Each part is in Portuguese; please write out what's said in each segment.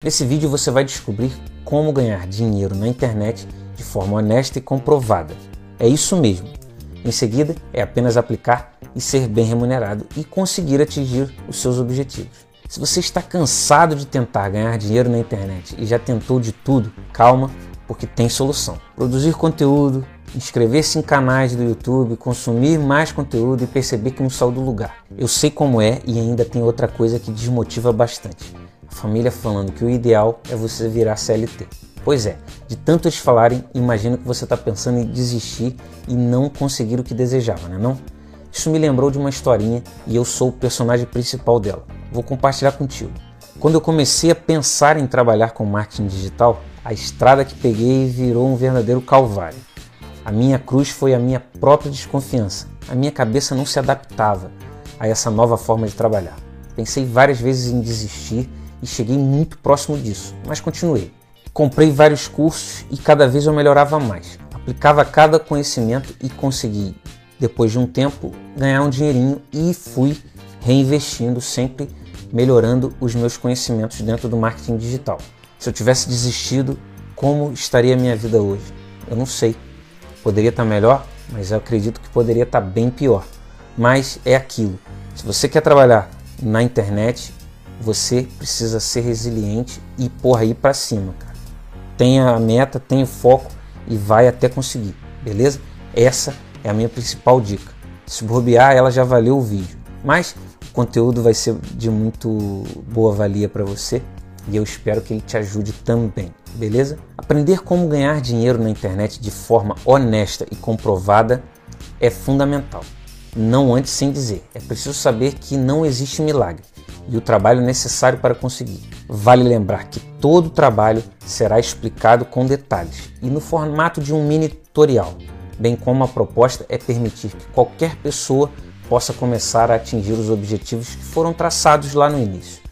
Nesse vídeo você vai descobrir como ganhar dinheiro na internet de forma honesta e comprovada. É isso mesmo. Em seguida, é apenas aplicar e ser bem remunerado e conseguir atingir os seus objetivos. Se você está cansado de tentar ganhar dinheiro na internet e já tentou de tudo, calma, porque tem solução. Produzir conteúdo, inscrever-se em canais do YouTube, consumir mais conteúdo e perceber que não saiu do lugar. Eu sei como é e ainda tem outra coisa que desmotiva bastante. A família falando que o ideal é você virar CLT. Pois é, de tanto eles falarem, imagino que você está pensando em desistir e não conseguir o que desejava, né não? Isso me lembrou de uma historinha e eu sou o personagem principal dela. Vou compartilhar contigo. Quando eu comecei a pensar em trabalhar com marketing digital, a estrada que peguei virou um verdadeiro calvário. A minha cruz foi a minha própria desconfiança. A minha cabeça não se adaptava a essa nova forma de trabalhar. Pensei várias vezes em desistir e cheguei muito próximo disso, mas continuei. Comprei vários cursos e cada vez eu melhorava mais. Aplicava cada conhecimento e consegui, depois de um tempo, ganhar um dinheirinho e fui reinvestindo, sempre melhorando os meus conhecimentos dentro do marketing digital. Se eu tivesse desistido, como estaria a minha vida hoje? Eu não sei. Poderia estar melhor, mas eu acredito que poderia estar bem pior. Mas é aquilo. Se você quer trabalhar na internet, você precisa ser resiliente e porra ir para cima, cara. Tenha a meta, tenha o foco e vai até conseguir, beleza? Essa é a minha principal dica. Se bobear, ela já valeu o vídeo. Mas o conteúdo vai ser de muito boa valia para você e eu espero que ele te ajude também, beleza? Aprender como ganhar dinheiro na internet de forma honesta e comprovada é fundamental. Não antes sem dizer, é preciso saber que não existe milagre e o trabalho necessário para conseguir. Vale lembrar que todo trabalho será explicado com detalhes e no formato de um mini tutorial, bem como a proposta é permitir que qualquer pessoa possa começar a atingir os objetivos que foram traçados lá no início.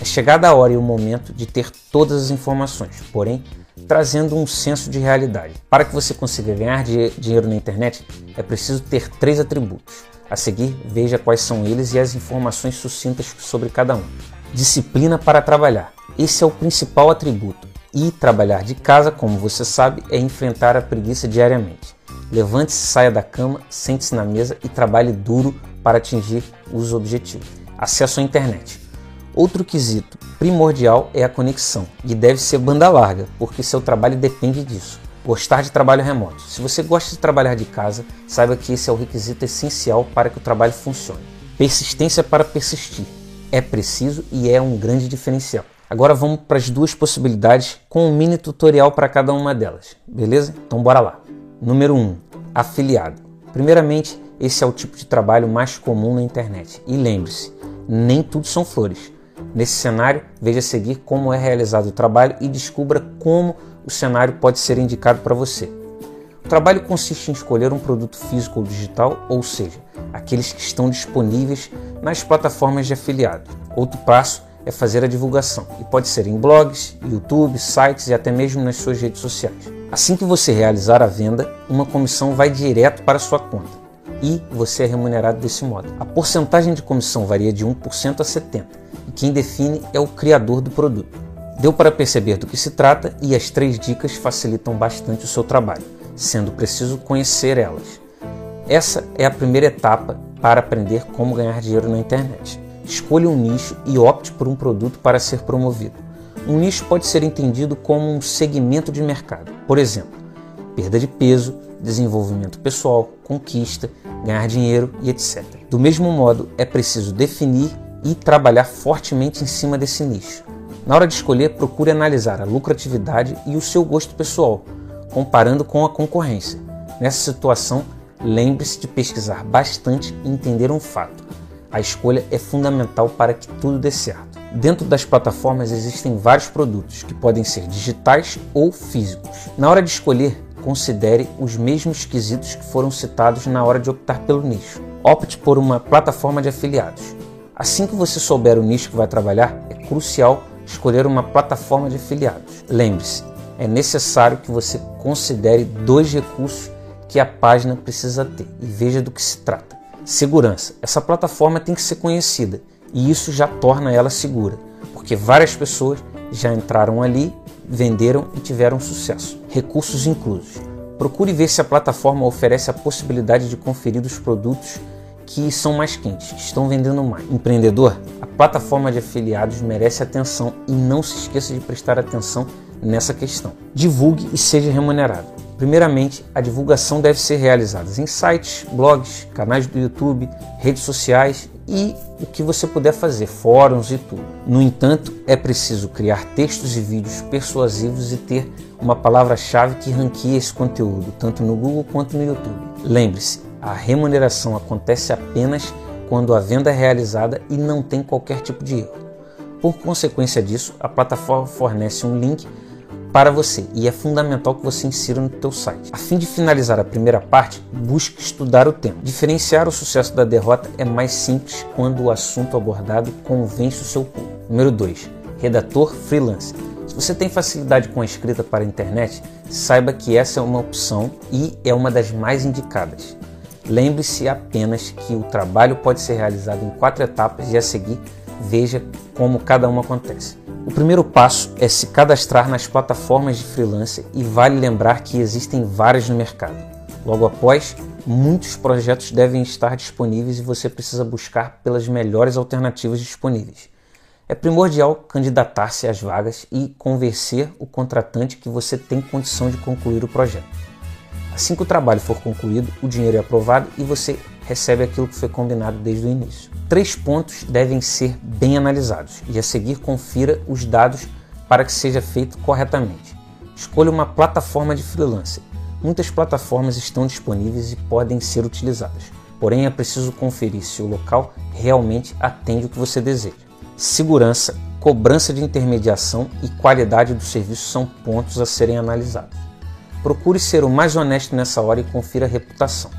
É chegada a hora e o momento de ter todas as informações, porém trazendo um senso de realidade. Para que você consiga ganhar dinheiro na internet, é preciso ter três atributos. A seguir, veja quais são eles e as informações sucintas sobre cada um. Disciplina para trabalhar. Esse é o principal atributo. E trabalhar de casa, como você sabe, é enfrentar a preguiça diariamente. Levante-se, saia da cama, sente-se na mesa e trabalhe duro para atingir os objetivos. Acesso à internet. Outro quesito primordial é a conexão e deve ser banda larga, porque seu trabalho depende disso. Gostar de trabalho remoto. Se você gosta de trabalhar de casa, saiba que esse é o requisito essencial para que o trabalho funcione. Persistência para persistir. É preciso e é um grande diferencial. Agora vamos para as duas possibilidades com um mini tutorial para cada uma delas, beleza? Então bora lá. Número 1. Um, afiliado. Primeiramente, esse é o tipo de trabalho mais comum na internet. E lembre-se, nem tudo são flores. Nesse cenário, veja a seguir como é realizado o trabalho e descubra como o cenário pode ser indicado para você. O trabalho consiste em escolher um produto físico ou digital, ou seja, aqueles que estão disponíveis nas plataformas de afiliado. Outro passo é fazer a divulgação, e pode ser em blogs, YouTube, sites e até mesmo nas suas redes sociais. Assim que você realizar a venda, uma comissão vai direto para sua conta e você é remunerado desse modo. A porcentagem de comissão varia de 1% a 70% e quem define é o criador do produto. Deu para perceber do que se trata e as três dicas facilitam bastante o seu trabalho, sendo preciso conhecer elas. Essa é a primeira etapa para aprender como ganhar dinheiro na internet. Escolha um nicho e opte por um produto para ser promovido. Um nicho pode ser entendido como um segmento de mercado, por exemplo, perda de peso, desenvolvimento pessoal, conquista, ganhar dinheiro e etc. Do mesmo modo, é preciso definir e trabalhar fortemente em cima desse nicho. Na hora de escolher, procure analisar a lucratividade e o seu gosto pessoal, comparando com a concorrência. Nessa situação, lembre-se de pesquisar bastante e entender um fato. A escolha é fundamental para que tudo dê certo. Dentro das plataformas existem vários produtos que podem ser digitais ou físicos. Na hora de escolher, considere os mesmos quesitos que foram citados na hora de optar pelo nicho. Opte por uma plataforma de afiliados. Assim que você souber o nicho que vai trabalhar, é crucial escolher uma plataforma de afiliados. Lembre-se, é necessário que você considere dois recursos que a página precisa ter e veja do que se trata. Segurança. Essa plataforma tem que ser conhecida e isso já torna ela segura, porque várias pessoas já entraram ali, venderam e tiveram sucesso. Recursos inclusos. Procure ver se a plataforma oferece a possibilidade de conferir os produtos que são mais quentes, que estão vendendo mais. Empreendedor, a plataforma de afiliados merece atenção e não se esqueça de prestar atenção nessa questão. Divulgue e seja remunerado. Primeiramente, a divulgação deve ser realizada em sites, blogs, canais do YouTube, redes sociais e o que você puder fazer, fóruns e tudo. No entanto, é preciso criar textos e vídeos persuasivos e ter uma palavra-chave que ranqueie esse conteúdo, tanto no Google quanto no YouTube. Lembre-se, a remuneração acontece apenas quando a venda é realizada e não tem qualquer tipo de erro. Por consequência disso, a plataforma fornece um link para você e é fundamental que você insira no teu site. A fim de finalizar a primeira parte, busque estudar o tema. Diferenciar o sucesso da derrota é mais simples quando o assunto abordado convence o seu público. Número 2. Redator freelance. Se você tem facilidade com a escrita para a internet, saiba que essa é uma opção e é uma das mais indicadas. Lembre-se apenas que o trabalho pode ser realizado em quatro etapas e a seguir veja como cada uma acontece. O primeiro passo é se cadastrar nas plataformas de freelancer e vale lembrar que existem várias no mercado. Logo após, muitos projetos devem estar disponíveis e você precisa buscar pelas melhores alternativas disponíveis. É primordial candidatar-se às vagas e convencer o contratante que você tem condição de concluir o projeto. Assim que o trabalho for concluído, o dinheiro é aprovado e você recebe aquilo que foi combinado desde o início. Três pontos devem ser bem analisados e a seguir confira os dados para que seja feito corretamente. Escolha uma plataforma de freelancer. Muitas plataformas estão disponíveis e podem ser utilizadas, porém é preciso conferir se o local realmente atende o que você deseja. Segurança, cobrança de intermediação e qualidade do serviço são pontos a serem analisados. Procure ser o mais honesto nessa hora e confira a reputação.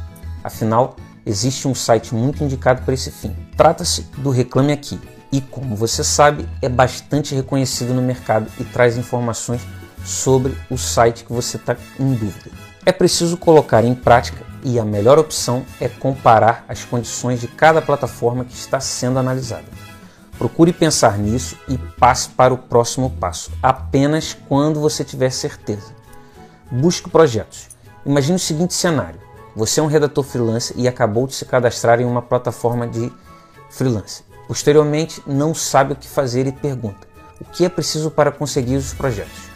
Afinal, existe um site muito indicado para esse fim. Trata-se do Reclame Aqui e, como você sabe, é bastante reconhecido no mercado e traz informações sobre o site que você está em dúvida. É preciso colocar em prática e a melhor opção é comparar as condições de cada plataforma que está sendo analisada. Procure pensar nisso e passe para o próximo passo, apenas quando você tiver certeza. Busque projetos. Imagine o seguinte cenário: você é um redator freelance e acabou de se cadastrar em uma plataforma de freelance. Posteriormente, não sabe o que fazer e pergunta: o que é preciso para conseguir os projetos?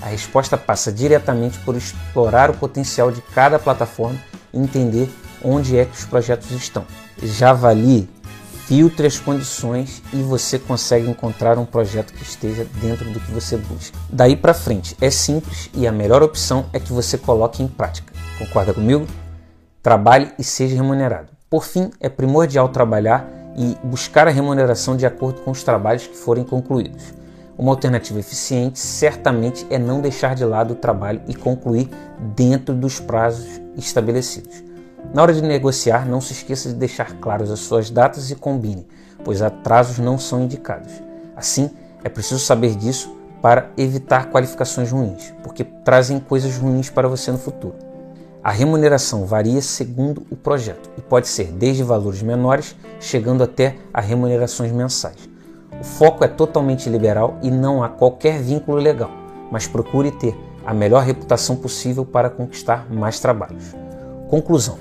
A resposta passa diretamente por explorar o potencial de cada plataforma e entender onde é que os projetos estão. Já avalie, filtre as condições e você consegue encontrar um projeto que esteja dentro do que você busca. Daí para frente é simples e a melhor opção é que você coloque em prática. Concorda comigo? Trabalhe e seja remunerado. Por fim, é primordial trabalhar e buscar a remuneração de acordo com os trabalhos que forem concluídos. Uma alternativa eficiente certamente é não deixar de lado o trabalho e concluir dentro dos prazos estabelecidos. Na hora de negociar, não se esqueça de deixar claras as suas datas e combine, pois atrasos não são indicados. Assim, é preciso saber disso para evitar qualificações ruins, porque trazem coisas ruins para você no futuro. A remuneração varia segundo o projeto e pode ser desde valores menores, chegando até a remunerações mensais. O foco é totalmente liberal e não há qualquer vínculo legal, mas procure ter a melhor reputação possível para conquistar mais trabalhos. Conclusão: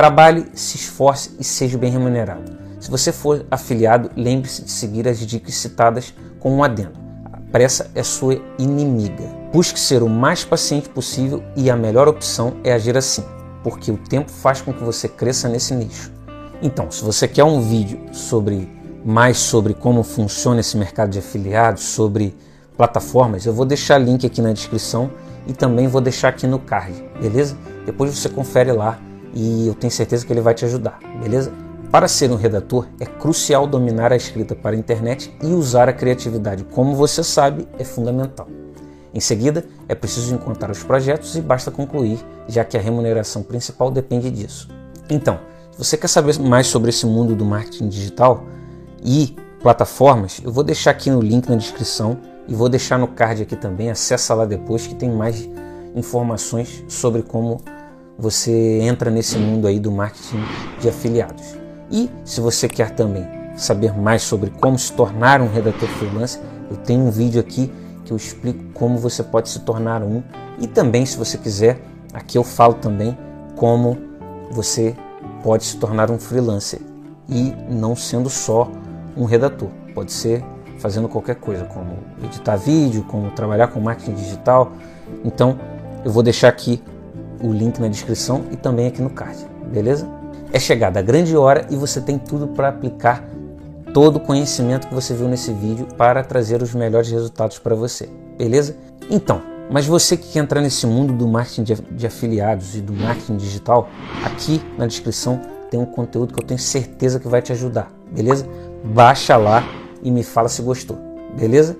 trabalhe, se esforce e seja bem remunerado. Se você for afiliado, lembre-se de seguir as dicas citadas com um adendo. A pressa é sua inimiga. Busque ser o mais paciente possível e a melhor opção é agir assim, porque o tempo faz com que você cresça nesse nicho. Então, se você quer um vídeo sobre mais sobre como funciona esse mercado de afiliados, sobre plataformas, eu vou deixar link aqui na descrição e também vou deixar aqui no card, beleza? Depois você confere lá e eu tenho certeza que ele vai te ajudar, beleza? Para ser um redator, é crucial dominar a escrita para a internet e usar a criatividade, como você sabe, é fundamental. Em seguida, é preciso encontrar os projetos e basta concluir, já que a remuneração principal depende disso. Então, se você quer saber mais sobre esse mundo do marketing digital e plataformas, eu vou deixar aqui no link na descrição e vou deixar no card aqui também. Acessa lá depois que tem mais informações sobre como você entra nesse mundo aí do marketing de afiliados. E se você quer também saber mais sobre como se tornar um redator freelance, eu tenho um vídeo aqui que eu explico como você pode se tornar um e também, se você quiser, aqui eu falo também como você pode se tornar um freelancer e não sendo só um redator. Pode ser fazendo qualquer coisa, como editar vídeo, como trabalhar com marketing digital. Então, eu vou deixar aqui o link na descrição e também aqui no card, beleza? É chegada a grande hora e você tem tudo para aplicar todo o conhecimento que você viu nesse vídeo para trazer os melhores resultados para você, beleza? Então, mas você que quer entrar nesse mundo do marketing de afiliados e do marketing digital, aqui na descrição tem um conteúdo que eu tenho certeza que vai te ajudar, beleza? Baixa lá e me fala se gostou, beleza?